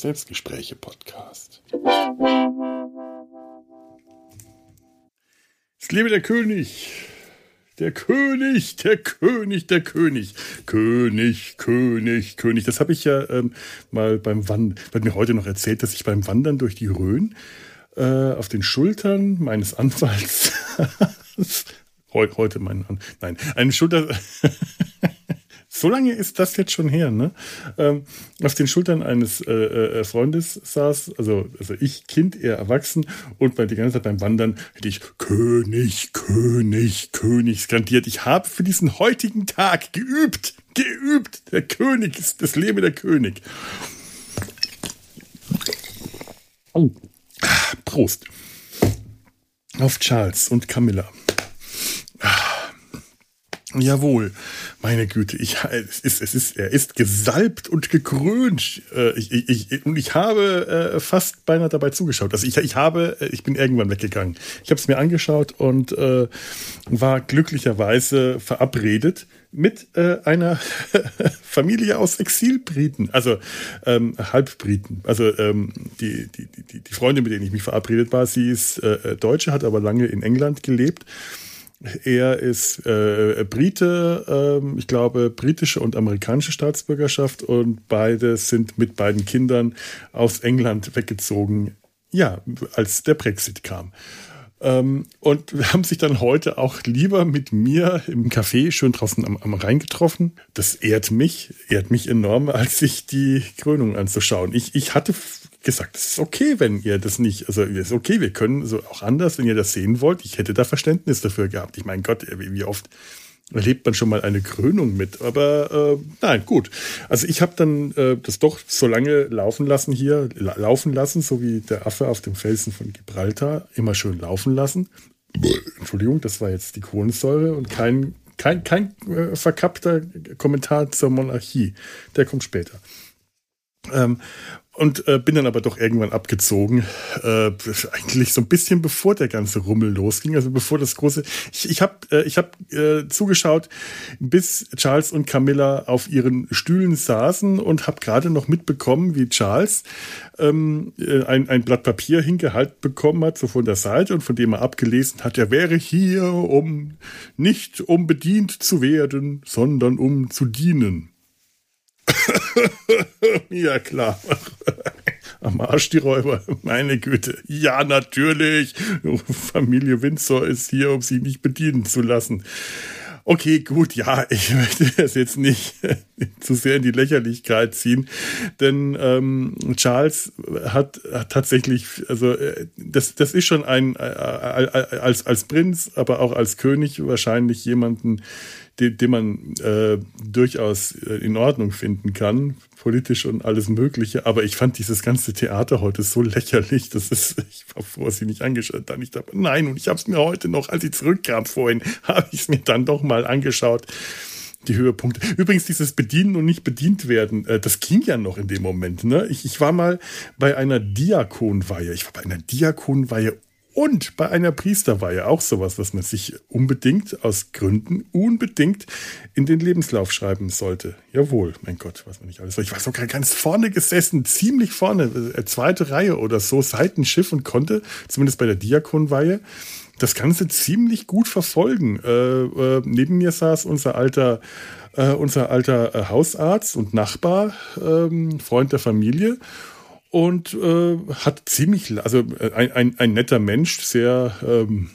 Selbstgespräche Podcast. Es lebe der König. Der König, der König, der König. König, König, König. Das habe ich ja ähm, mal beim Wandern, wird mir heute noch erzählt, dass ich beim Wandern durch die Rhön äh, auf den Schultern meines Anwalts heute mein nein, eine Schulter so lange ist das jetzt schon her, ne? Ähm, auf den Schultern eines äh, äh, Freundes saß, also, also ich, Kind, er erwachsen und bei die ganze Zeit beim Wandern hätte ich König, König, König skandiert. Ich habe für diesen heutigen Tag geübt, geübt. Der König ist das Leben der König. Oh. Prost. Auf Charles und Camilla. Jawohl, meine Güte, ich, es ist, es ist, er ist gesalbt und gekrönt. Äh, ich, ich, ich, und ich habe äh, fast beinahe dabei zugeschaut. Also ich, ich habe, äh, ich bin irgendwann weggegangen. Ich habe es mir angeschaut und äh, war glücklicherweise verabredet mit äh, einer Familie aus Exilbriten, also ähm, Halbbriten. Also ähm, die, die, die, die Freundin, mit der ich mich verabredet war, sie ist äh, Deutsche, hat aber lange in England gelebt er ist äh, Brite, äh, ich glaube britische und amerikanische Staatsbürgerschaft und beide sind mit beiden Kindern aus England weggezogen, ja, als der Brexit kam. Ähm, und haben sich dann heute auch lieber mit mir im Café schön draußen am, am Rhein getroffen. Das ehrt mich, ehrt mich enorm, als sich die Krönung anzuschauen. Ich, ich hatte gesagt, es ist okay, wenn ihr das nicht, also es ist okay, wir können so auch anders, wenn ihr das sehen wollt. Ich hätte da Verständnis dafür gehabt. Ich meine Gott, wie oft erlebt man schon mal eine Krönung mit. Aber äh, nein, gut. Also ich habe dann äh, das doch so lange laufen lassen hier, la laufen lassen, so wie der Affe auf dem Felsen von Gibraltar, immer schön laufen lassen. Entschuldigung, das war jetzt die Kohlensäure und kein, kein, kein äh, verkappter Kommentar zur Monarchie. Der kommt später. Ähm, und äh, bin dann aber doch irgendwann abgezogen. Äh, eigentlich so ein bisschen bevor der ganze Rummel losging, also bevor das große. Ich, ich habe äh, ich hab, äh, zugeschaut, bis Charles und Camilla auf ihren Stühlen saßen und habe gerade noch mitbekommen, wie Charles ähm, äh, ein, ein Blatt Papier hingehalten bekommen hat, so von der Seite und von dem er abgelesen hat, er wäre hier, um nicht um bedient zu werden, sondern um zu dienen. ja, klar. Am Arsch die Räuber. Meine Güte. Ja, natürlich. Familie Windsor ist hier, um sie nicht bedienen zu lassen. Okay, gut, ja, ich möchte das jetzt nicht zu sehr in die Lächerlichkeit ziehen, denn ähm, Charles hat, hat tatsächlich, also äh, das, das ist schon ein äh, als als Prinz, aber auch als König wahrscheinlich jemanden, den, den man äh, durchaus äh, in Ordnung finden kann, politisch und alles Mögliche. Aber ich fand dieses ganze Theater heute so lächerlich. Das ist, ich war froh, sie nicht angeschaut, da nicht dabei. Nein, und ich habe es mir heute noch, als ich zurückkam vorhin, habe ich es mir dann doch mal angeschaut die Höhepunkte. Übrigens, dieses Bedienen und nicht bedient werden, äh, das ging ja noch in dem Moment. Ne? Ich, ich war mal bei einer Diakonweihe. Ich war bei einer Diakonweihe und bei einer Priesterweihe auch sowas, was man sich unbedingt aus Gründen unbedingt in den Lebenslauf schreiben sollte. Jawohl, mein Gott, was man nicht alles. Ich war sogar ganz vorne gesessen, ziemlich vorne, äh, zweite Reihe oder so, Seitenschiff und konnte, zumindest bei der Diakonweihe, das Ganze ziemlich gut verfolgen. Äh, äh, neben mir saß unser alter, äh, unser alter äh, Hausarzt und Nachbar, ähm, Freund der Familie und äh, hat ziemlich, also äh, ein, ein, ein netter Mensch, sehr ähm,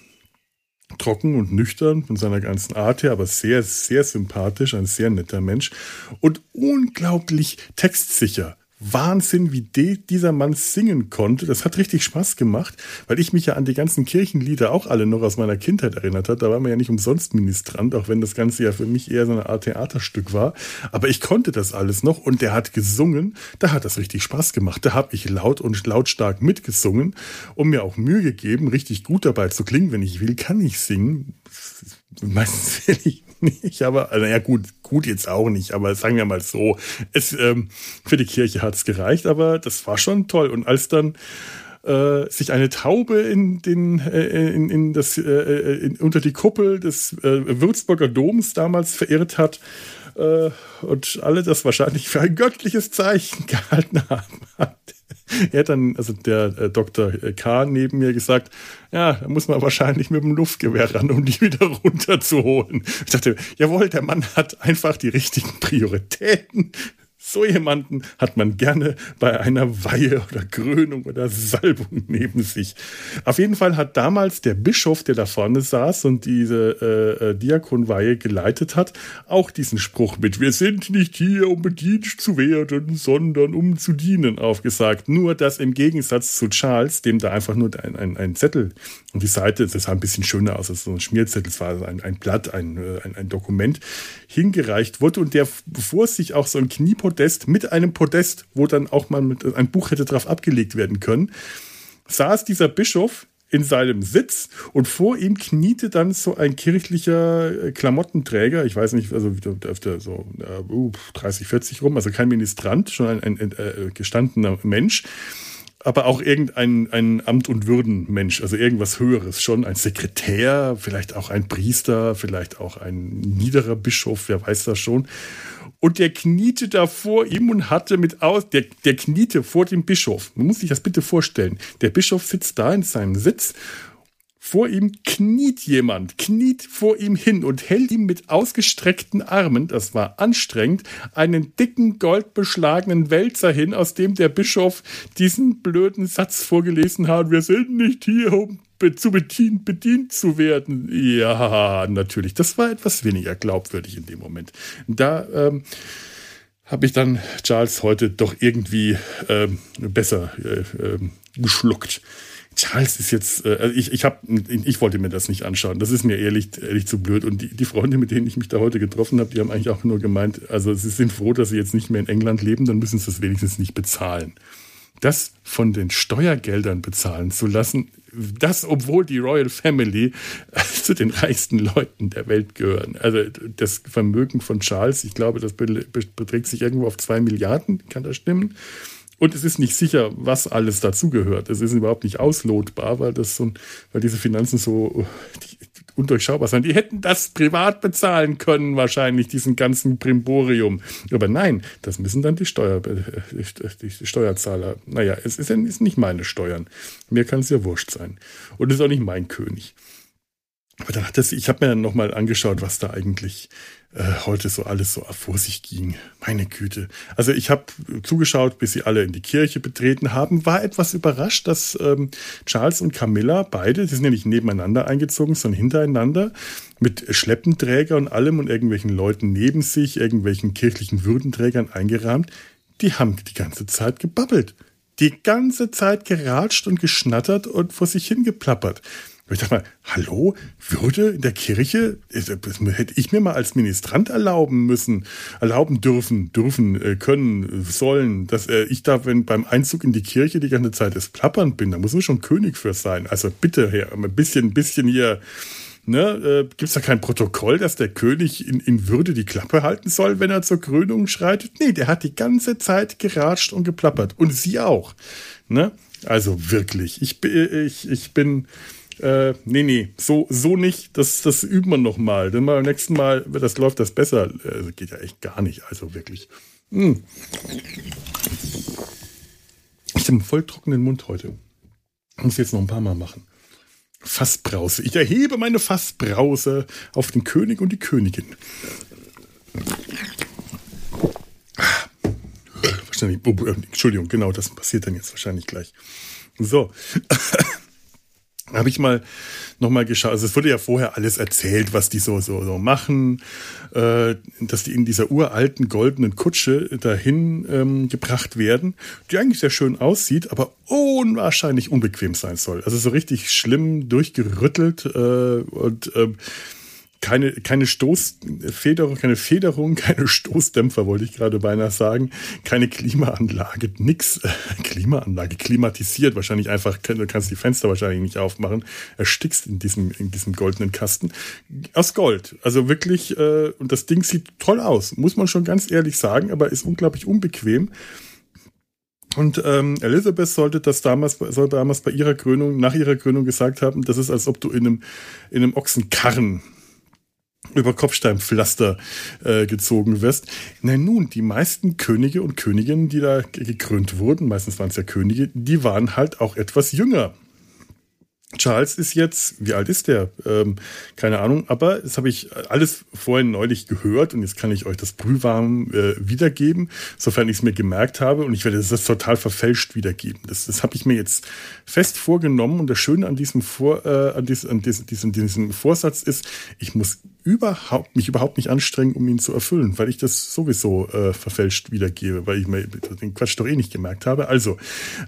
trocken und nüchtern von seiner ganzen Art her, aber sehr, sehr sympathisch, ein sehr netter Mensch und unglaublich textsicher. Wahnsinn, wie dieser Mann singen konnte. Das hat richtig Spaß gemacht, weil ich mich ja an die ganzen Kirchenlieder auch alle noch aus meiner Kindheit erinnert hat. Da war man ja nicht umsonst Ministrant, auch wenn das Ganze ja für mich eher so eine Art Theaterstück war. Aber ich konnte das alles noch und der hat gesungen. Da hat das richtig Spaß gemacht. Da habe ich laut und lautstark mitgesungen und mir auch Mühe gegeben, richtig gut dabei zu klingen. Wenn ich will, kann ich singen. Meistens will ich nicht, aber, also ja gut, gut jetzt auch nicht, aber sagen wir mal so, es, ähm, für die Kirche hat es gereicht, aber das war schon toll. Und als dann äh, sich eine Taube in den äh, in, in das äh, in, unter die Kuppel des äh, Würzburger Doms damals verirrt hat äh, und alle das wahrscheinlich für ein göttliches Zeichen gehalten haben. er hat dann, also der äh, Dr. K. neben mir gesagt, ja, da muss man wahrscheinlich mit dem Luftgewehr ran, um die wieder runterzuholen. Ich dachte, jawohl, der Mann hat einfach die richtigen Prioritäten. So jemanden hat man gerne bei einer Weihe oder Krönung oder Salbung neben sich. Auf jeden Fall hat damals der Bischof, der da vorne saß und diese äh, äh, Diakonweihe geleitet hat, auch diesen Spruch mit Wir sind nicht hier, um bedient zu werden, sondern um zu dienen aufgesagt. Nur, dass im Gegensatz zu Charles, dem da einfach nur ein, ein, ein Zettel und die Seite, das sah ein bisschen schöner aus als so ein Schmierzettel, es war ein, ein Blatt, ein, äh, ein, ein Dokument, hingereicht wurde und der vor sich auch so ein Kniepodest mit einem Podest, wo dann auch mal mit, ein Buch hätte drauf abgelegt werden können, saß dieser Bischof in seinem Sitz und vor ihm kniete dann so ein kirchlicher äh, Klamottenträger, ich weiß nicht, also dürfte so uh, 30, 40 rum, also kein Ministrant, schon ein, ein, ein äh, gestandener Mensch, aber auch irgendein ein Amt- und Würdenmensch, also irgendwas Höheres schon, ein Sekretär, vielleicht auch ein Priester, vielleicht auch ein niederer Bischof, wer weiß das schon. Und der kniete da vor ihm und hatte mit aus, der, der kniete vor dem Bischof. Man muss sich das bitte vorstellen. Der Bischof sitzt da in seinem Sitz vor ihm kniet jemand, kniet vor ihm hin und hält ihm mit ausgestreckten Armen, das war anstrengend, einen dicken, goldbeschlagenen Wälzer hin, aus dem der Bischof diesen blöden Satz vorgelesen hat, wir sind nicht hier, um zu bedient, bedient zu werden. Ja, natürlich. Das war etwas weniger glaubwürdig in dem Moment. Da ähm, habe ich dann Charles heute doch irgendwie ähm, besser äh, äh, geschluckt. Charles ist jetzt, äh, also ich, ich, hab, ich wollte mir das nicht anschauen. Das ist mir ehrlich, ehrlich zu blöd. Und die, die Freunde, mit denen ich mich da heute getroffen habe, die haben eigentlich auch nur gemeint, also sie sind froh, dass sie jetzt nicht mehr in England leben, dann müssen sie das wenigstens nicht bezahlen. Das von den Steuergeldern bezahlen zu lassen, das, obwohl die Royal Family zu den reichsten Leuten der Welt gehören. Also das Vermögen von Charles, ich glaube, das beträgt sich irgendwo auf zwei Milliarden, kann das stimmen? Und es ist nicht sicher, was alles dazugehört. Es ist überhaupt nicht auslotbar, weil das so, weil diese Finanzen so undurchschaubar sind. Die hätten das privat bezahlen können, wahrscheinlich, diesen ganzen Primborium. Aber nein, das müssen dann die, Steuer, die Steuerzahler. Naja, es ist, nicht meine Steuern. Mir kann es ja wurscht sein. Und es ist auch nicht mein König. Aber dann hat das, ich habe mir dann nochmal angeschaut, was da eigentlich äh, heute so alles so vor sich ging. Meine Güte. Also ich habe zugeschaut, bis sie alle in die Kirche betreten haben, war etwas überrascht, dass ähm, Charles und Camilla beide, die sind ja nicht nebeneinander eingezogen, sondern hintereinander, mit Schleppenträger und allem und irgendwelchen Leuten neben sich, irgendwelchen kirchlichen Würdenträgern eingerahmt, die haben die ganze Zeit gebabbelt. Die ganze Zeit geratscht und geschnattert und vor sich hingeplappert. Ich dachte mal, hallo, Würde in der Kirche? Das hätte ich mir mal als Ministrant erlauben müssen, erlauben dürfen, dürfen, äh, können, sollen, dass äh, ich da, wenn beim Einzug in die Kirche die ganze Zeit das Plappern bin, da muss man schon König für sein. Also bitte, Herr, ein bisschen, ein bisschen hier, ne, äh, gibt es da kein Protokoll, dass der König in, in Würde die Klappe halten soll, wenn er zur Krönung schreitet? Nee, der hat die ganze Zeit geratscht und geplappert. Und sie auch. Ne? Also wirklich, ich, ich, ich bin äh, nee, nee, so, so nicht. Das, das üben wir noch mal. Denn beim nächsten Mal, das läuft das besser. Also geht ja echt gar nicht. Also wirklich. Hm. Ich habe einen voll trockenen Mund heute. Muss jetzt noch ein paar Mal machen. Fassbrause. Ich erhebe meine Fassbrause auf den König und die Königin. Wahrscheinlich, oh, Entschuldigung, genau, das passiert dann jetzt wahrscheinlich gleich. So habe ich mal noch mal geschaut. Also es wurde ja vorher alles erzählt, was die so so, so machen, äh, dass die in dieser uralten goldenen Kutsche dahin ähm, gebracht werden, die eigentlich sehr schön aussieht, aber unwahrscheinlich unbequem sein soll. Also so richtig schlimm durchgerüttelt äh, und äh, keine, keine Stoßfederung, keine Federung, keine Stoßdämpfer, wollte ich gerade beinahe sagen, keine Klimaanlage, nix. Klimaanlage, klimatisiert, wahrscheinlich einfach, du kannst die Fenster wahrscheinlich nicht aufmachen, erstickst in diesem, in diesem goldenen Kasten. Aus Gold. Also wirklich, äh, und das Ding sieht toll aus, muss man schon ganz ehrlich sagen, aber ist unglaublich unbequem. Und ähm, Elizabeth sollte das damals, soll damals bei ihrer Krönung, nach ihrer Krönung gesagt haben, das ist, als ob du in einem, in einem Ochsenkarren über Kopfsteinpflaster äh, gezogen wirst. Na nun, die meisten Könige und Königinnen, die da gekrönt wurden, meistens waren es ja Könige, die waren halt auch etwas jünger. Charles ist jetzt, wie alt ist der? Ähm, keine Ahnung, aber das habe ich alles vorhin neulich gehört und jetzt kann ich euch das brühwarm äh, wiedergeben, sofern ich es mir gemerkt habe und ich werde das total verfälscht wiedergeben. Das, das habe ich mir jetzt fest vorgenommen und das Schöne an diesem, Vor, äh, an, diesem, an diesem, diesem, diesem Vorsatz ist, ich muss überhaupt, mich überhaupt nicht anstrengen, um ihn zu erfüllen, weil ich das sowieso äh, verfälscht wiedergebe, weil ich mir den Quatsch doch eh nicht gemerkt habe. Also,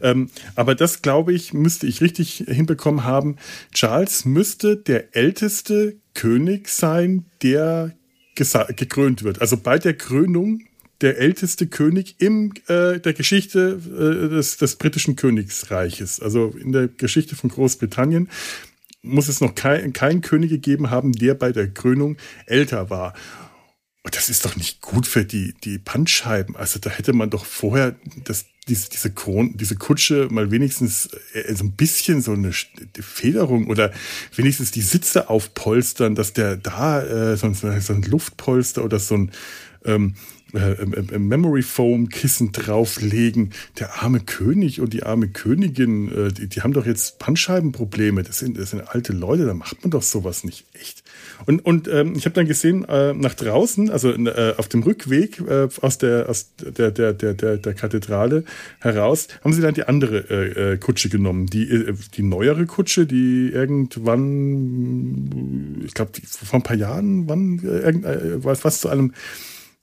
ähm, aber das glaube ich, müsste ich richtig hinbekommen haben. Charles müsste der älteste König sein, der gekrönt wird. Also bei der Krönung der älteste König in äh, der Geschichte äh, des, des britischen Königsreiches, also in der Geschichte von Großbritannien muss es noch keinen kein König gegeben haben, der bei der Krönung älter war. Und das ist doch nicht gut für die, die Bandscheiben. Also da hätte man doch vorher das, diese, diese, Kron, diese Kutsche mal wenigstens äh, so ein bisschen so eine Federung oder wenigstens die Sitze aufpolstern, dass der da äh, so, ein, so ein Luftpolster oder so ein ähm, äh, äh, Memory Foam Kissen drauflegen. Der arme König und die arme Königin, äh, die, die haben doch jetzt Bandscheibenprobleme. Das sind, das sind alte Leute, da macht man doch sowas nicht echt. Und, und ähm, ich habe dann gesehen, äh, nach draußen, also äh, auf dem Rückweg äh, aus, der, aus der, der, der, der, der Kathedrale heraus, haben sie dann die andere Kutsche genommen. Die, die neuere Kutsche, die irgendwann, ich glaube, vor ein paar Jahren, wann, äh, was zu einem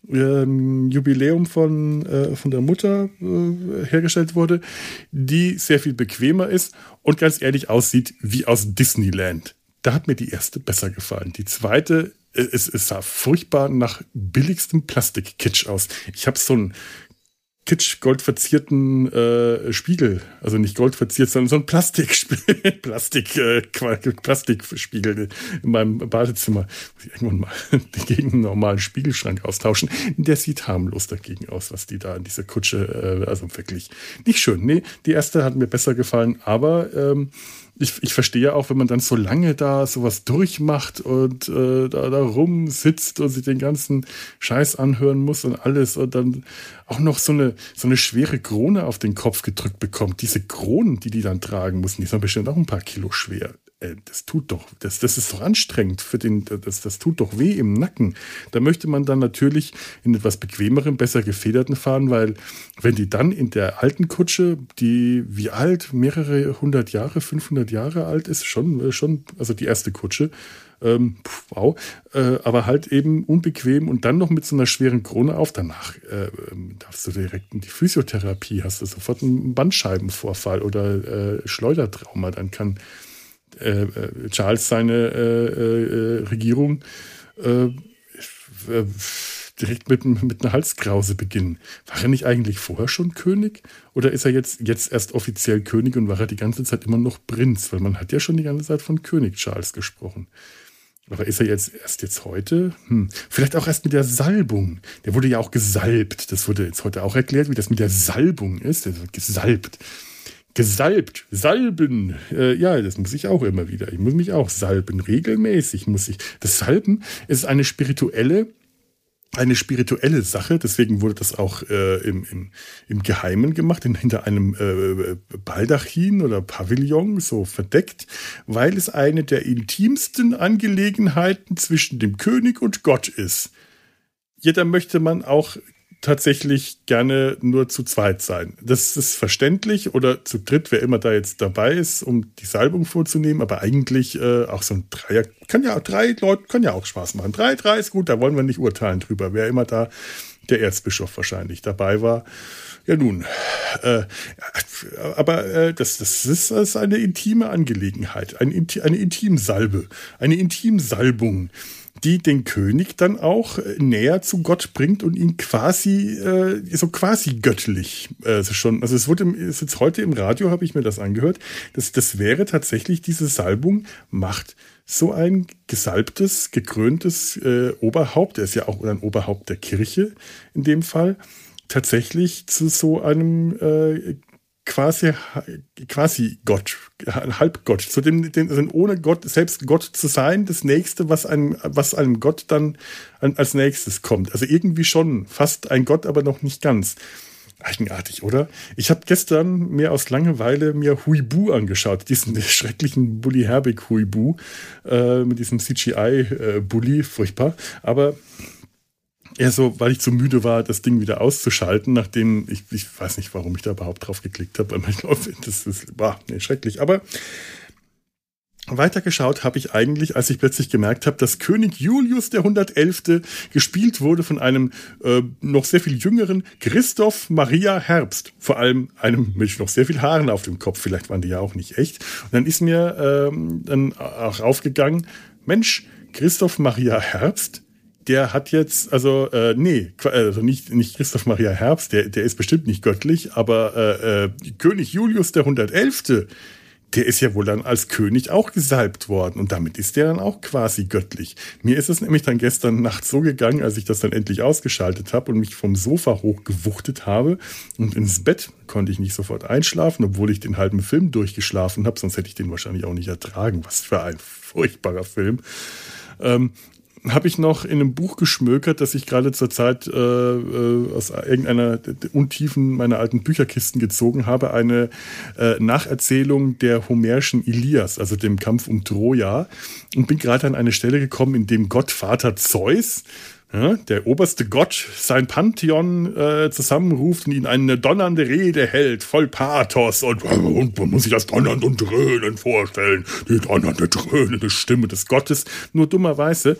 ähm, Jubiläum von, äh, von der Mutter äh, hergestellt wurde, die sehr viel bequemer ist und ganz ehrlich aussieht wie aus Disneyland. Da hat mir die erste besser gefallen. Die zweite, äh, es, es sah furchtbar nach billigstem Plastikkitsch aus. Ich habe so ein kitsch goldverzierten äh, Spiegel, also nicht goldverziert, sondern so ein Plastikspiegel, Plastik, äh, Plastikspiegel in meinem Badezimmer. Muss ich irgendwann mal gegen einen normalen Spiegelschrank austauschen. Der sieht harmlos dagegen aus, was die da in dieser Kutsche, äh, also wirklich nicht schön. Nee, die erste hat mir besser gefallen, aber ähm, ich, ich verstehe auch, wenn man dann so lange da sowas durchmacht und äh, da, da rumsitzt und sich den ganzen Scheiß anhören muss und alles und dann auch noch so eine, so eine schwere Krone auf den Kopf gedrückt bekommt. Diese Kronen, die die dann tragen müssen, die sind bestimmt auch ein paar Kilo schwer. Äh, das tut doch, das, das ist doch anstrengend für den, das, das tut doch weh im Nacken. Da möchte man dann natürlich in etwas bequemeren, besser gefederten fahren, weil wenn die dann in der alten Kutsche, die wie alt, mehrere hundert Jahre, 500 Jahre alt ist, schon, äh, schon, also die erste Kutsche, ähm, wow, äh, aber halt eben unbequem und dann noch mit so einer schweren Krone auf. Danach äh, ähm, darfst du direkt in die Physiotherapie, hast du sofort einen Bandscheibenvorfall oder äh, Schleudertrauma, dann kann äh, äh, Charles seine äh, äh, Regierung äh, direkt mit, mit einer Halskrause beginnen. War er nicht eigentlich vorher schon König? Oder ist er jetzt, jetzt erst offiziell König und war er die ganze Zeit immer noch Prinz? Weil man hat ja schon die ganze Zeit von König Charles gesprochen. Aber ist er jetzt erst jetzt heute? Hm. Vielleicht auch erst mit der Salbung. Der wurde ja auch gesalbt. Das wurde jetzt heute auch erklärt, wie das mit der Salbung ist. Der wird gesalbt gesalbt, salben. Äh, ja, das muss ich auch immer wieder. Ich muss mich auch salben. Regelmäßig muss ich. Das Salben ist eine spirituelle, eine spirituelle Sache. Deswegen wurde das auch äh, im, im, im Geheimen gemacht, in, hinter einem äh, Baldachin oder Pavillon, so verdeckt, weil es eine der intimsten Angelegenheiten zwischen dem König und Gott ist. Jeder möchte man auch tatsächlich gerne nur zu zweit sein. Das ist verständlich oder zu dritt, wer immer da jetzt dabei ist, um die Salbung vorzunehmen. Aber eigentlich äh, auch so ein Dreier kann ja drei Leute kann ja auch Spaß machen. Drei, drei ist gut, da wollen wir nicht urteilen drüber. Wer immer da der Erzbischof wahrscheinlich dabei war. Ja nun, äh, aber äh, das, das, ist, das ist eine intime Angelegenheit, eine, eine Intimsalbe, eine Intimsalbung die den König dann auch äh, näher zu Gott bringt und ihn quasi äh, so quasi göttlich äh, schon. Also es wurde ist jetzt heute im Radio habe ich mir das angehört. Das, das wäre tatsächlich diese Salbung macht so ein gesalbtes, gekröntes äh, Oberhaupt. Er ist ja auch ein Oberhaupt der Kirche in dem Fall tatsächlich zu so einem äh, quasi, quasi Gott, Halbgott, zu dem, dem, also ohne Gott, selbst Gott zu sein, das nächste, was einem, was einem Gott dann als nächstes kommt. Also irgendwie schon fast ein Gott, aber noch nicht ganz. Eigenartig, oder? Ich habe gestern mir aus Langeweile mir Huibu angeschaut, diesen schrecklichen Bully Herbig Huibu äh, mit diesem CGI-Bully, äh, furchtbar. Aber eher so, weil ich zu müde war, das Ding wieder auszuschalten, nachdem ich, ich weiß nicht, warum ich da überhaupt drauf geklickt habe. Ich glaube, das ist, war nee, schrecklich. Aber weitergeschaut habe ich eigentlich, als ich plötzlich gemerkt habe, dass König Julius der 111. gespielt wurde von einem äh, noch sehr viel jüngeren Christoph Maria Herbst. Vor allem einem mit noch sehr viel Haaren auf dem Kopf. Vielleicht waren die ja auch nicht echt. Und dann ist mir ähm, dann auch aufgegangen, Mensch, Christoph Maria Herbst, der hat jetzt, also äh, nee, also nicht, nicht Christoph Maria Herbst, der, der ist bestimmt nicht göttlich, aber äh, äh, König Julius der 111., der ist ja wohl dann als König auch gesalbt worden und damit ist der dann auch quasi göttlich. Mir ist es nämlich dann gestern Nacht so gegangen, als ich das dann endlich ausgeschaltet habe und mich vom Sofa hochgewuchtet habe und ins Bett konnte ich nicht sofort einschlafen, obwohl ich den halben Film durchgeschlafen habe, sonst hätte ich den wahrscheinlich auch nicht ertragen. Was für ein furchtbarer Film. Ähm, habe ich noch in einem Buch geschmökert, das ich gerade zur Zeit äh, äh aus irgendeiner Untiefen meiner alten Bücherkisten gezogen habe, eine äh, Nacherzählung der homerischen Ilias, also dem Kampf um Troja, und bin gerade an eine Stelle gekommen, in dem Gottvater Zeus der oberste Gott sein Pantheon äh, zusammenruft und ihn eine donnernde Rede hält, voll Pathos und, und man muss sich das Donnern und Dröhnen vorstellen, die donnernde, dröhnende Stimme des Gottes. Nur dummerweise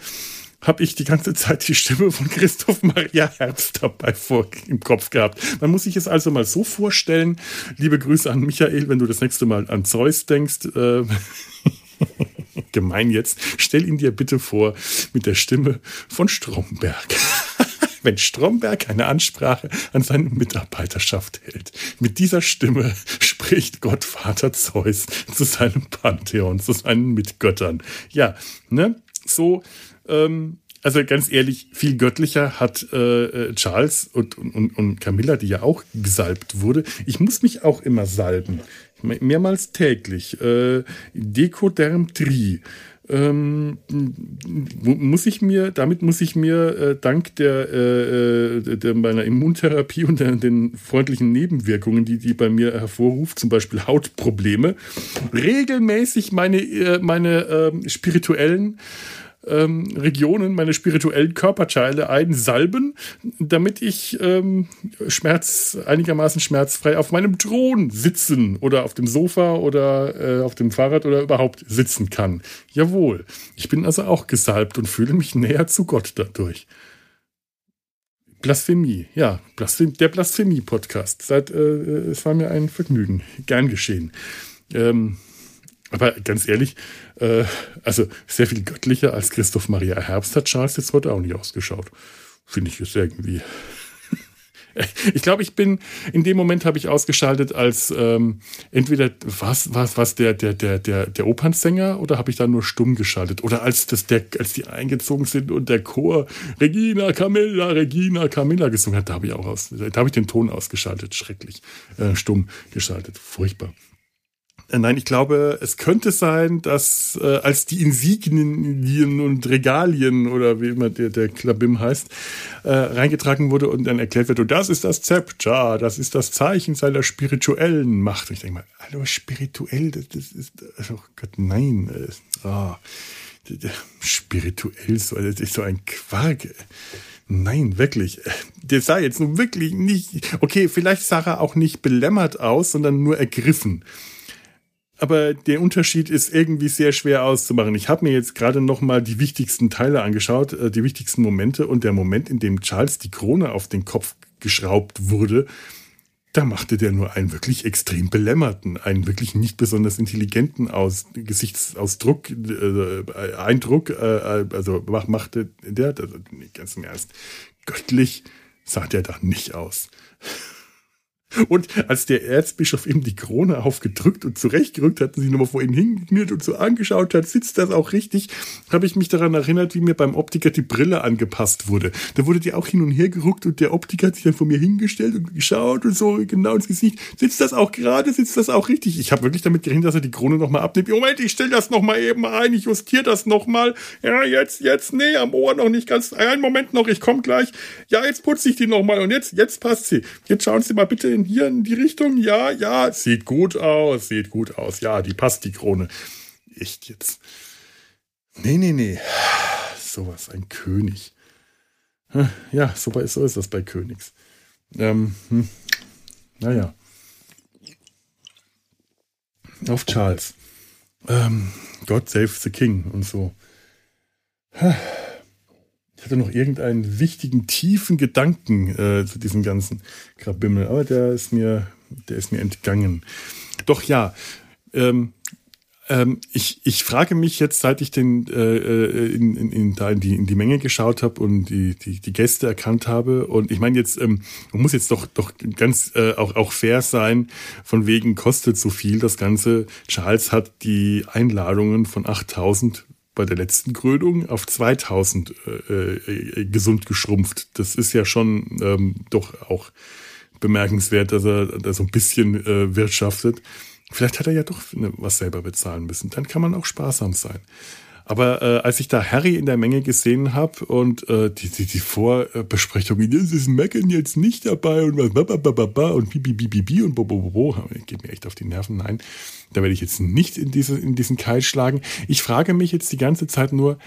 habe ich die ganze Zeit die Stimme von Christoph Maria Herbst dabei vor, im Kopf gehabt. Man muss sich es also mal so vorstellen. Liebe Grüße an Michael, wenn du das nächste Mal an Zeus denkst. Äh, gemein jetzt. Stell ihn dir bitte vor mit der Stimme von Stromberg. wenn Stromberg eine Ansprache an seine Mitarbeiterschaft hält. Mit dieser Stimme spricht Gottvater Zeus zu seinem Pantheon, zu seinen Mitgöttern. Ja, ne? So ähm, also ganz ehrlich, viel göttlicher hat äh, äh, Charles und, und, und Camilla, die ja auch gesalbt wurde. Ich muss mich auch immer salben. Mehrmals täglich. Äh, Decoderm Tri. Ähm, muss ich mir, damit muss ich mir äh, dank der, äh, äh der meiner Immuntherapie und der, den freundlichen Nebenwirkungen, die die bei mir hervorruft, zum Beispiel Hautprobleme, regelmäßig meine, äh, meine äh, spirituellen ähm, Regionen, meine spirituellen Körperteile einsalben, damit ich ähm, Schmerz, einigermaßen schmerzfrei auf meinem Thron sitzen oder auf dem Sofa oder äh, auf dem Fahrrad oder überhaupt sitzen kann. Jawohl. Ich bin also auch gesalbt und fühle mich näher zu Gott dadurch. Blasphemie, ja, Blasphemie, der Blasphemie-Podcast. Seit, äh, es war mir ein Vergnügen. Gern geschehen. Ähm, aber ganz ehrlich, äh, also sehr viel göttlicher als Christoph Maria Herbst hat Charles jetzt heute auch nicht ausgeschaut. Finde ich jetzt irgendwie. ich glaube, ich bin, in dem Moment habe ich ausgeschaltet als ähm, entweder was, was, was der, der, der, der, der Opernsänger oder habe ich da nur stumm geschaltet? Oder als das der, als die eingezogen sind und der Chor Regina Camilla, Regina Camilla gesungen hat, da habe ich auch aus, da habe ich den Ton ausgeschaltet, schrecklich, äh, stumm geschaltet, furchtbar. Äh, nein, ich glaube, es könnte sein, dass äh, als die Insignien und Regalien oder wie immer der, der Klabim heißt, äh, reingetragen wurde und dann erklärt wird, und das ist das Zepter, das ist das Zeichen seiner spirituellen Macht. Und ich denke mal, hallo, spirituell, das, das ist, oh Gott, nein. Äh, oh, spirituell, so, das ist so ein Quark. Nein, wirklich. Der sah jetzt nun wirklich nicht, okay, vielleicht sah er auch nicht belämmert aus, sondern nur ergriffen aber der Unterschied ist irgendwie sehr schwer auszumachen. Ich habe mir jetzt gerade noch mal die wichtigsten Teile angeschaut, äh, die wichtigsten Momente und der Moment, in dem Charles die Krone auf den Kopf geschraubt wurde, da machte der nur einen wirklich extrem belämmerten, einen wirklich nicht besonders intelligenten Aus, Gesichtsausdruck, äh, Eindruck, äh, also machte der, also ganz im Ernst, göttlich sah der da nicht aus. Und als der Erzbischof ihm die Krone aufgedrückt und zurechtgerückt hat und sich nochmal vor ihn hingekniet und so angeschaut hat, sitzt das auch richtig, habe ich mich daran erinnert, wie mir beim Optiker die Brille angepasst wurde. Da wurde die auch hin und her gerückt und der Optiker hat sich dann vor mir hingestellt und geschaut und so genau ins Gesicht. Sitzt das auch gerade? Sitzt das auch richtig? Ich habe wirklich damit gerechnet, dass er die Krone nochmal abnimmt. Moment, ich stelle das nochmal eben ein, ich justiere das nochmal. Ja, jetzt, jetzt, nee, am Ohr noch nicht ganz. Einen Moment noch, ich komme gleich. Ja, jetzt putze ich die nochmal und jetzt, jetzt passt sie. Jetzt schauen Sie mal bitte in hier in die Richtung? Ja, ja, sieht gut aus, sieht gut aus. Ja, die passt, die Krone. Echt jetzt. Nee, nee, nee. Sowas, ein König. Ja, so, so ist das bei Königs. Ähm, hm. Naja. Auf Charles. Ähm, God save the King und so. Hatte noch irgendeinen wichtigen, tiefen Gedanken äh, zu diesem ganzen Krabimmel, aber der ist mir, der ist mir entgangen. Doch ja, ähm, ähm, ich, ich frage mich jetzt, seit ich den äh, äh in, in, in, da in, die, in die Menge geschaut habe und die, die, die Gäste erkannt habe, und ich meine jetzt, ähm, man muss jetzt doch, doch ganz äh, auch, auch fair sein, von wegen kostet so viel das Ganze. Charles hat die Einladungen von 8000 bei der letzten Krönung auf 2000 äh, äh, gesund geschrumpft. Das ist ja schon ähm, doch auch bemerkenswert, dass er da so ein bisschen äh, wirtschaftet. Vielleicht hat er ja doch ne, was selber bezahlen müssen. Dann kann man auch sparsam sein. Aber äh, als ich da Harry in der Menge gesehen habe und äh, die, die, die Vorbesprechung, das ist Megan jetzt nicht dabei und was und bibi bibi bi und bo bo bo bo, geht mir echt auf die Nerven. Nein, da werde ich jetzt nicht in, diese, in diesen Keil schlagen. Ich frage mich jetzt die ganze Zeit nur,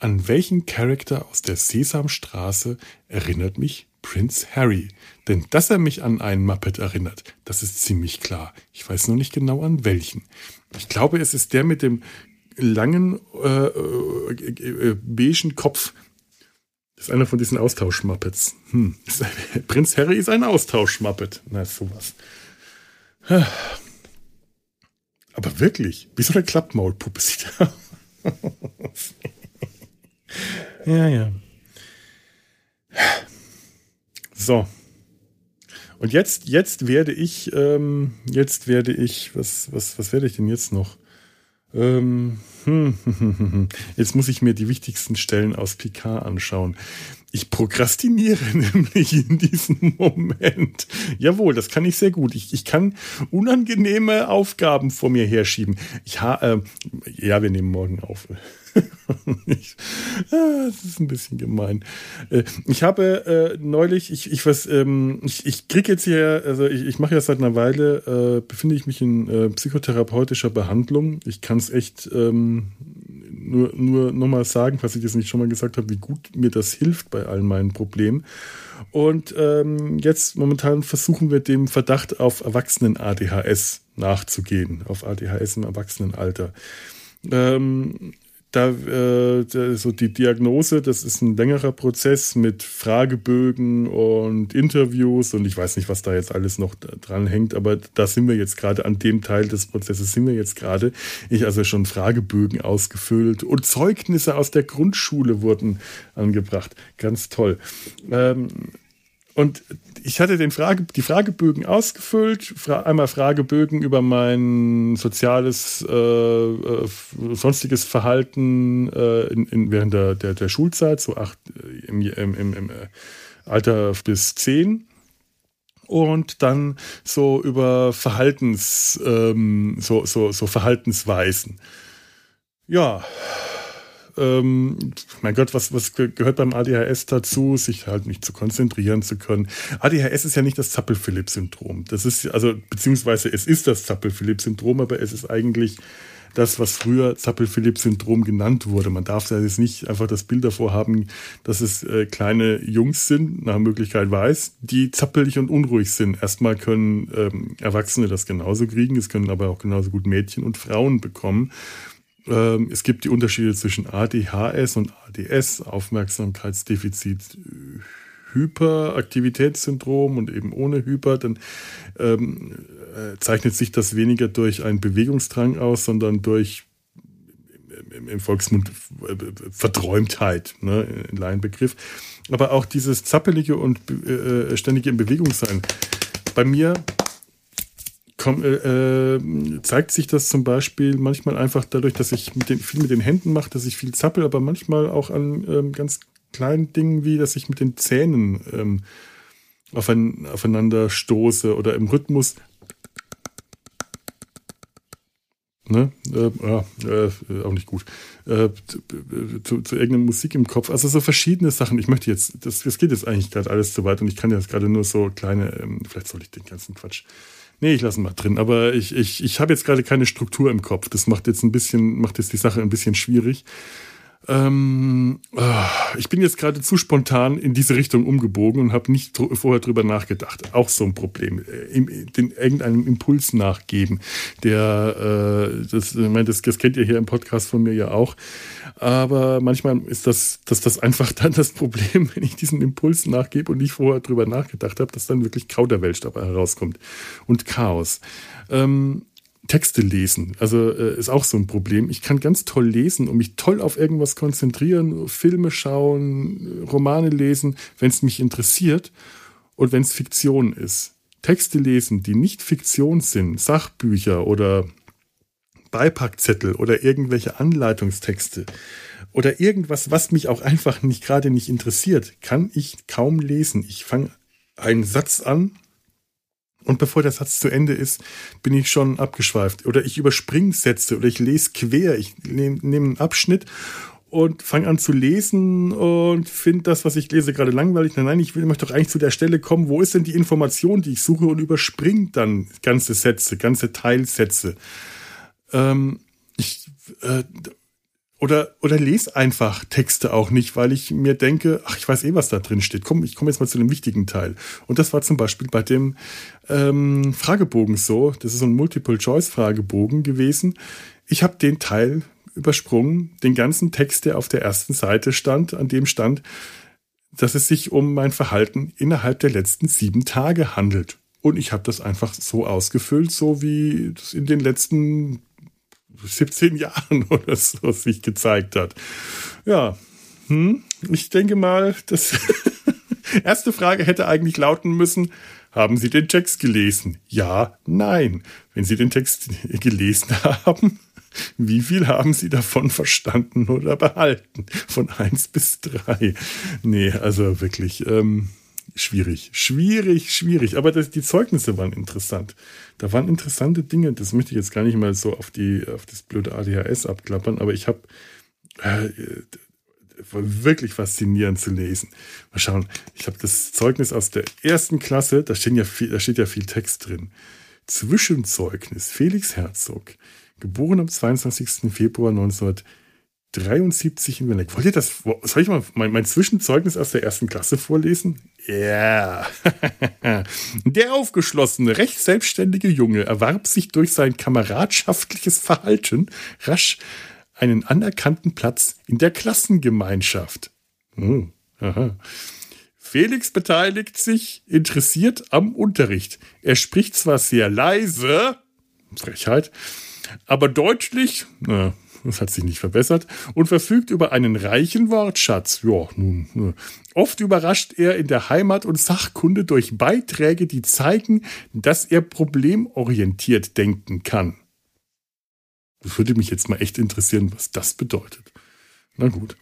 an welchen Charakter aus der Sesamstraße erinnert mich Prince Harry? Denn dass er mich an einen Muppet erinnert, das ist ziemlich klar. Ich weiß nur nicht genau an welchen. Ich glaube, es ist der mit dem langen äh, äh, äh, beigen Kopf. Das ist einer von diesen Austauschmuppets. Hm. Prinz Harry ist ein Austauschmuppet. Na, sowas. Aber wirklich, wie so eine Klappmaulpuppe sieht er aus. ja, ja. So. Und jetzt, jetzt werde ich, ähm, jetzt werde ich, was, was, was werde ich denn jetzt noch? Ähm, jetzt muss ich mir die wichtigsten Stellen aus Picard anschauen. Ich prokrastiniere nämlich in diesem Moment. Jawohl, das kann ich sehr gut. Ich, ich kann unangenehme Aufgaben vor mir herschieben. Ich ha, äh, ja, wir nehmen morgen auf. ich, ah, das ist ein bisschen gemein. Äh, ich habe äh, neulich, ich, ich was, ähm, ich, ich kriege jetzt hier, also ich, ich mache ja seit einer Weile, äh, befinde ich mich in äh, psychotherapeutischer Behandlung. Ich kann es echt ähm, nur, nur nochmal sagen, was ich jetzt nicht schon mal gesagt habe, wie gut mir das hilft bei all meinen Problemen. Und ähm, jetzt momentan versuchen wir dem Verdacht auf Erwachsenen-ADHS nachzugehen, auf ADHS im Erwachsenenalter. Ähm, da, äh, so die Diagnose, das ist ein längerer Prozess mit Fragebögen und Interviews und ich weiß nicht, was da jetzt alles noch dran hängt, aber da sind wir jetzt gerade an dem Teil des Prozesses sind wir jetzt gerade. Ich also schon Fragebögen ausgefüllt und Zeugnisse aus der Grundschule wurden angebracht. Ganz toll. Ähm, und ich hatte den Frage, die Fragebögen ausgefüllt, fra einmal Fragebögen über mein soziales, äh, äh, sonstiges Verhalten äh, in, in, während der, der, der, Schulzeit, so acht, äh, im, im, im, im äh, Alter bis zehn. Und dann so über Verhaltens, ähm, so, so, so Verhaltensweisen. Ja, ähm, mein Gott, was, was gehört beim ADHS dazu, sich halt nicht zu konzentrieren zu können? ADHS ist ja nicht das Zappel-Philipp-Syndrom. Das ist, also, beziehungsweise es ist das Zappel-Philipp-Syndrom, aber es ist eigentlich das, was früher Zappel-Philipp-Syndrom genannt wurde. Man darf da jetzt nicht einfach das Bild davor haben, dass es äh, kleine Jungs sind, nach Möglichkeit weiß, die zappelig und unruhig sind. Erstmal können ähm, Erwachsene das genauso kriegen, es können aber auch genauso gut Mädchen und Frauen bekommen. Ähm, es gibt die Unterschiede zwischen ADHS und ADS, Aufmerksamkeitsdefizit, Hyperaktivitätssyndrom und eben ohne Hyper. Dann ähm, äh, zeichnet sich das weniger durch einen Bewegungsdrang aus, sondern durch im Volksmund Verträumtheit, ne, in Laienbegriff. Aber auch dieses zappelige und äh, ständige in bei mir komm, äh, äh, zeigt sich das zum Beispiel manchmal einfach dadurch, dass ich mit den, viel mit den Händen mache, dass ich viel zappel, aber manchmal auch an ähm, ganz kleinen Dingen wie, dass ich mit den Zähnen ähm, aufeinander stoße oder im Rhythmus Ne? Äh, äh, auch nicht gut. Äh, zu, zu irgendeiner Musik im Kopf. Also so verschiedene Sachen. Ich möchte jetzt, das, das geht jetzt eigentlich gerade alles zu weit und ich kann jetzt gerade nur so kleine, ähm, vielleicht soll ich den ganzen Quatsch. Nee, ich lasse mal drin. Aber ich, ich, ich habe jetzt gerade keine Struktur im Kopf. Das macht jetzt ein bisschen, macht jetzt die Sache ein bisschen schwierig. Ähm, ah, ich bin jetzt gerade zu spontan in diese Richtung umgebogen und habe nicht vorher drüber nachgedacht. Auch so ein Problem. Äh, den, irgendeinem Impuls nachgeben. Der, äh, das, ich meine, das, das kennt ihr hier im Podcast von mir ja auch. Aber manchmal ist das, dass das einfach dann das Problem, wenn ich diesen Impuls nachgebe und nicht vorher drüber nachgedacht habe, dass dann wirklich Kauderwelsch dabei herauskommt und Chaos. Ähm, Texte lesen. Also äh, ist auch so ein Problem. Ich kann ganz toll lesen und mich toll auf irgendwas konzentrieren, Filme schauen, Romane lesen, wenn es mich interessiert und wenn es Fiktion ist. Texte lesen, die nicht Fiktion sind, Sachbücher oder Beipackzettel oder irgendwelche Anleitungstexte oder irgendwas, was mich auch einfach nicht gerade nicht interessiert, kann ich kaum lesen. Ich fange einen Satz an und bevor der Satz zu Ende ist, bin ich schon abgeschweift. Oder ich überspringe Sätze oder ich lese quer. Ich nehme nehm einen Abschnitt und fange an zu lesen und finde das, was ich lese, gerade langweilig. Nein, nein, ich will möchte doch eigentlich zu der Stelle kommen, wo ist denn die Information, die ich suche und überspringe dann ganze Sätze, ganze Teilsätze. Ähm, ich, äh, oder, oder lese einfach Texte auch nicht, weil ich mir denke, ach, ich weiß eh, was da drin steht. Komm, ich komme jetzt mal zu dem wichtigen Teil. Und das war zum Beispiel bei dem ähm, Fragebogen so. Das ist so ein Multiple-Choice-Fragebogen gewesen. Ich habe den Teil übersprungen, den ganzen Text, der auf der ersten Seite stand, an dem stand, dass es sich um mein Verhalten innerhalb der letzten sieben Tage handelt. Und ich habe das einfach so ausgefüllt, so wie das in den letzten 17 Jahren oder so sich gezeigt hat. Ja, hm, ich denke mal, das erste Frage hätte eigentlich lauten müssen, haben Sie den Text gelesen? Ja, nein. Wenn Sie den Text gelesen haben, wie viel haben Sie davon verstanden oder behalten? Von eins bis drei. Nee, also wirklich. Ähm, schwierig, schwierig, schwierig. Aber das, die Zeugnisse waren interessant. Da waren interessante Dinge. Das möchte ich jetzt gar nicht mal so auf, die, auf das blöde ADHS abklappern, aber ich habe äh, wirklich faszinierend zu lesen. Mal schauen, ich habe das Zeugnis aus der ersten Klasse, da, stehen ja viel, da steht ja viel Text drin. Zwischenzeugnis, Felix Herzog, geboren am 22. Februar 1900. 73 in Werneck. Wollt ihr das, soll ich mal mein, mein Zwischenzeugnis aus der ersten Klasse vorlesen? Ja. Yeah. der aufgeschlossene, recht selbstständige Junge erwarb sich durch sein kameradschaftliches Verhalten rasch einen anerkannten Platz in der Klassengemeinschaft. Hm, Felix beteiligt sich interessiert am Unterricht. Er spricht zwar sehr leise, Frechheit, aber deutlich, na, das hat sich nicht verbessert, und verfügt über einen reichen Wortschatz. Ja, nun, oft überrascht er in der Heimat und Sachkunde durch Beiträge, die zeigen, dass er problemorientiert denken kann. Das würde mich jetzt mal echt interessieren, was das bedeutet. Na gut.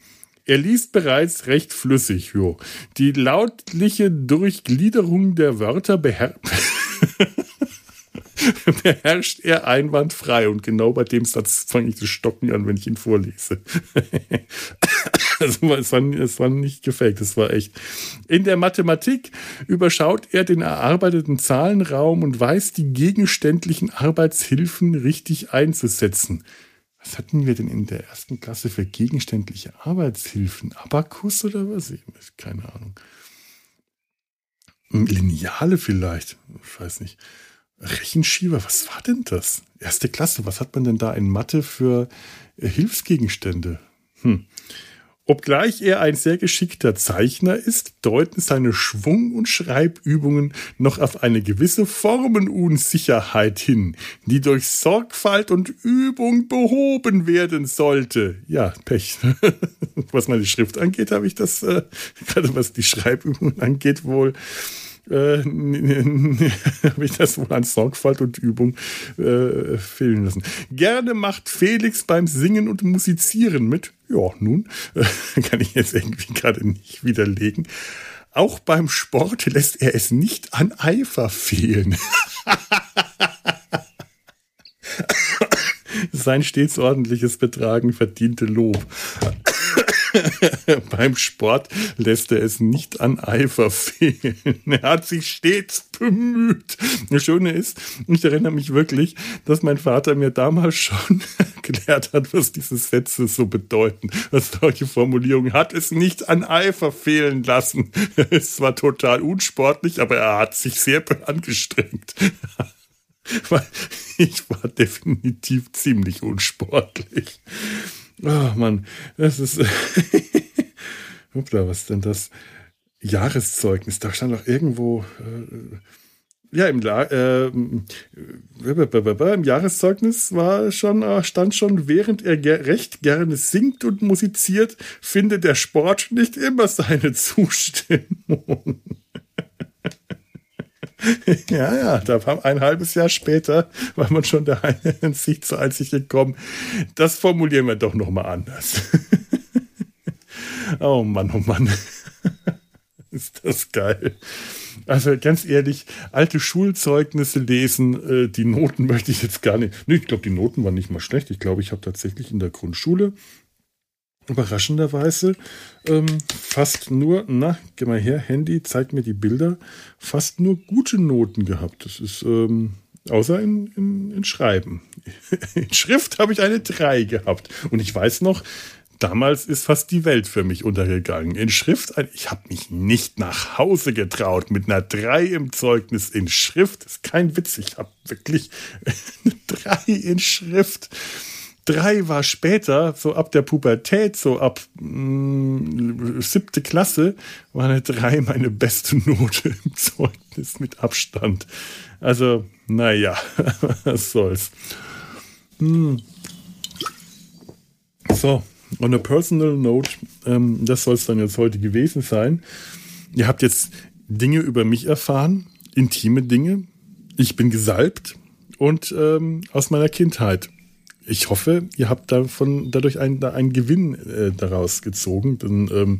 Er liest bereits recht flüssig, jo. Die lautliche Durchgliederung der Wörter beherrscht. beherrscht er einwandfrei. Und genau bei dem Satz fange ich zu stocken an, wenn ich ihn vorlese. also es war, es war nicht gefaked, es war echt. In der Mathematik überschaut er den erarbeiteten Zahlenraum und weiß, die gegenständlichen Arbeitshilfen richtig einzusetzen. Was hatten wir denn in der ersten Klasse für gegenständliche Arbeitshilfen? Abakus oder was? Keine Ahnung. Lineale vielleicht. Ich weiß nicht. Rechenschieber, was war denn das? Erste Klasse, was hat man denn da in Mathe für äh, Hilfsgegenstände? Hm. Obgleich er ein sehr geschickter Zeichner ist, deuten seine Schwung- und Schreibübungen noch auf eine gewisse Formenunsicherheit hin, die durch Sorgfalt und Übung behoben werden sollte. Ja, Pech. was meine Schrift angeht, habe ich das, äh, gerade was die Schreibübungen angeht, wohl äh, habe ich das wohl an Sorgfalt und Übung äh, fehlen lassen. Gerne macht Felix beim Singen und Musizieren mit. Ja, nun, äh, kann ich jetzt irgendwie gerade nicht widerlegen. Auch beim Sport lässt er es nicht an Eifer fehlen. Sein stets ordentliches Betragen verdiente Lob. Beim Sport lässt er es nicht an Eifer fehlen. Er hat sich stets bemüht. Das Schöne ist, ich erinnere mich wirklich, dass mein Vater mir damals schon erklärt hat, was diese Sätze so bedeuten. Was solche Formulierungen hat es nicht an Eifer fehlen lassen. Es war total unsportlich, aber er hat sich sehr angestrengt. Weil ich war definitiv ziemlich unsportlich. Oh Mann, das ist. Hoppla, was ist denn das? Jahreszeugnis, da stand doch irgendwo. Äh, ja, im, äh, im Jahreszeugnis war schon, äh, stand schon, während er ger recht gerne singt und musiziert, findet der Sport nicht immer seine Zustimmung. ja, ja, da war ein halbes Jahr später, war man schon da in sich zur Einsicht gekommen. Das formulieren wir doch nochmal anders. oh Mann, oh Mann. Ist das geil. Also ganz ehrlich, alte Schulzeugnisse lesen, äh, die Noten möchte ich jetzt gar nicht. Nee, ich glaube, die Noten waren nicht mal schlecht. Ich glaube, ich habe tatsächlich in der Grundschule überraschenderweise ähm, fast nur, na, geh mal her, Handy, zeig mir die Bilder, fast nur gute Noten gehabt. Das ist, ähm, außer in, in, in Schreiben. in Schrift habe ich eine 3 gehabt. Und ich weiß noch, damals ist fast die Welt für mich untergegangen. In Schrift, ich habe mich nicht nach Hause getraut mit einer 3 im Zeugnis in Schrift. Das ist kein Witz, ich habe wirklich eine 3 in Schrift. Drei war später, so ab der Pubertät, so ab mh, mm, siebte Klasse, war eine drei meine beste Note im Zeugnis mit Abstand. Also, naja, was soll's. Hm. So, on a personal note, ähm, das soll es dann jetzt heute gewesen sein. Ihr habt jetzt Dinge über mich erfahren, intime Dinge. Ich bin gesalbt und ähm, aus meiner Kindheit ich hoffe, ihr habt davon dadurch einen, einen Gewinn äh, daraus gezogen. Denn, ähm,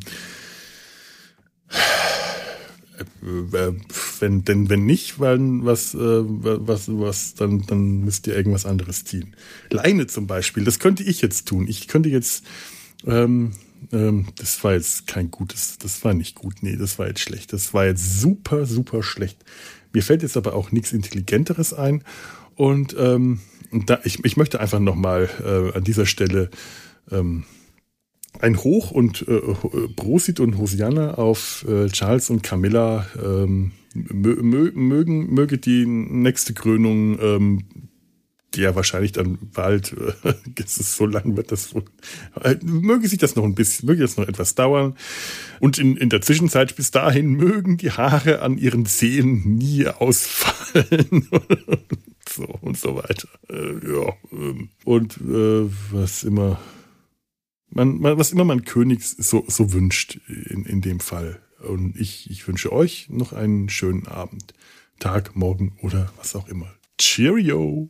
äh, wenn, denn wenn nicht, weil was, äh, was, was, dann, dann müsst ihr irgendwas anderes ziehen. Leine zum Beispiel, das könnte ich jetzt tun. Ich könnte jetzt, ähm, ähm, das war jetzt kein gutes, das war nicht gut, nee, das war jetzt schlecht. Das war jetzt super, super schlecht. Mir fällt jetzt aber auch nichts Intelligenteres ein. Und ähm, da, ich, ich möchte einfach nochmal äh, an dieser Stelle ähm, ein Hoch und äh, Prosit und Hosianna auf äh, Charles und Camilla. Ähm, mö, mögen, möge die nächste Krönung, ähm, ja wahrscheinlich dann bald, äh, so lang wird das wohl, äh, möge sich das noch ein bisschen, möge das noch etwas dauern. Und in, in der Zwischenzeit bis dahin mögen die Haare an ihren Zehen nie ausfallen. so und so weiter. Äh, ja, ähm, und äh, was immer man, man, was immer man König so, so wünscht in, in dem Fall. Und ich, ich wünsche euch noch einen schönen Abend, Tag, Morgen oder was auch immer. Cheerio!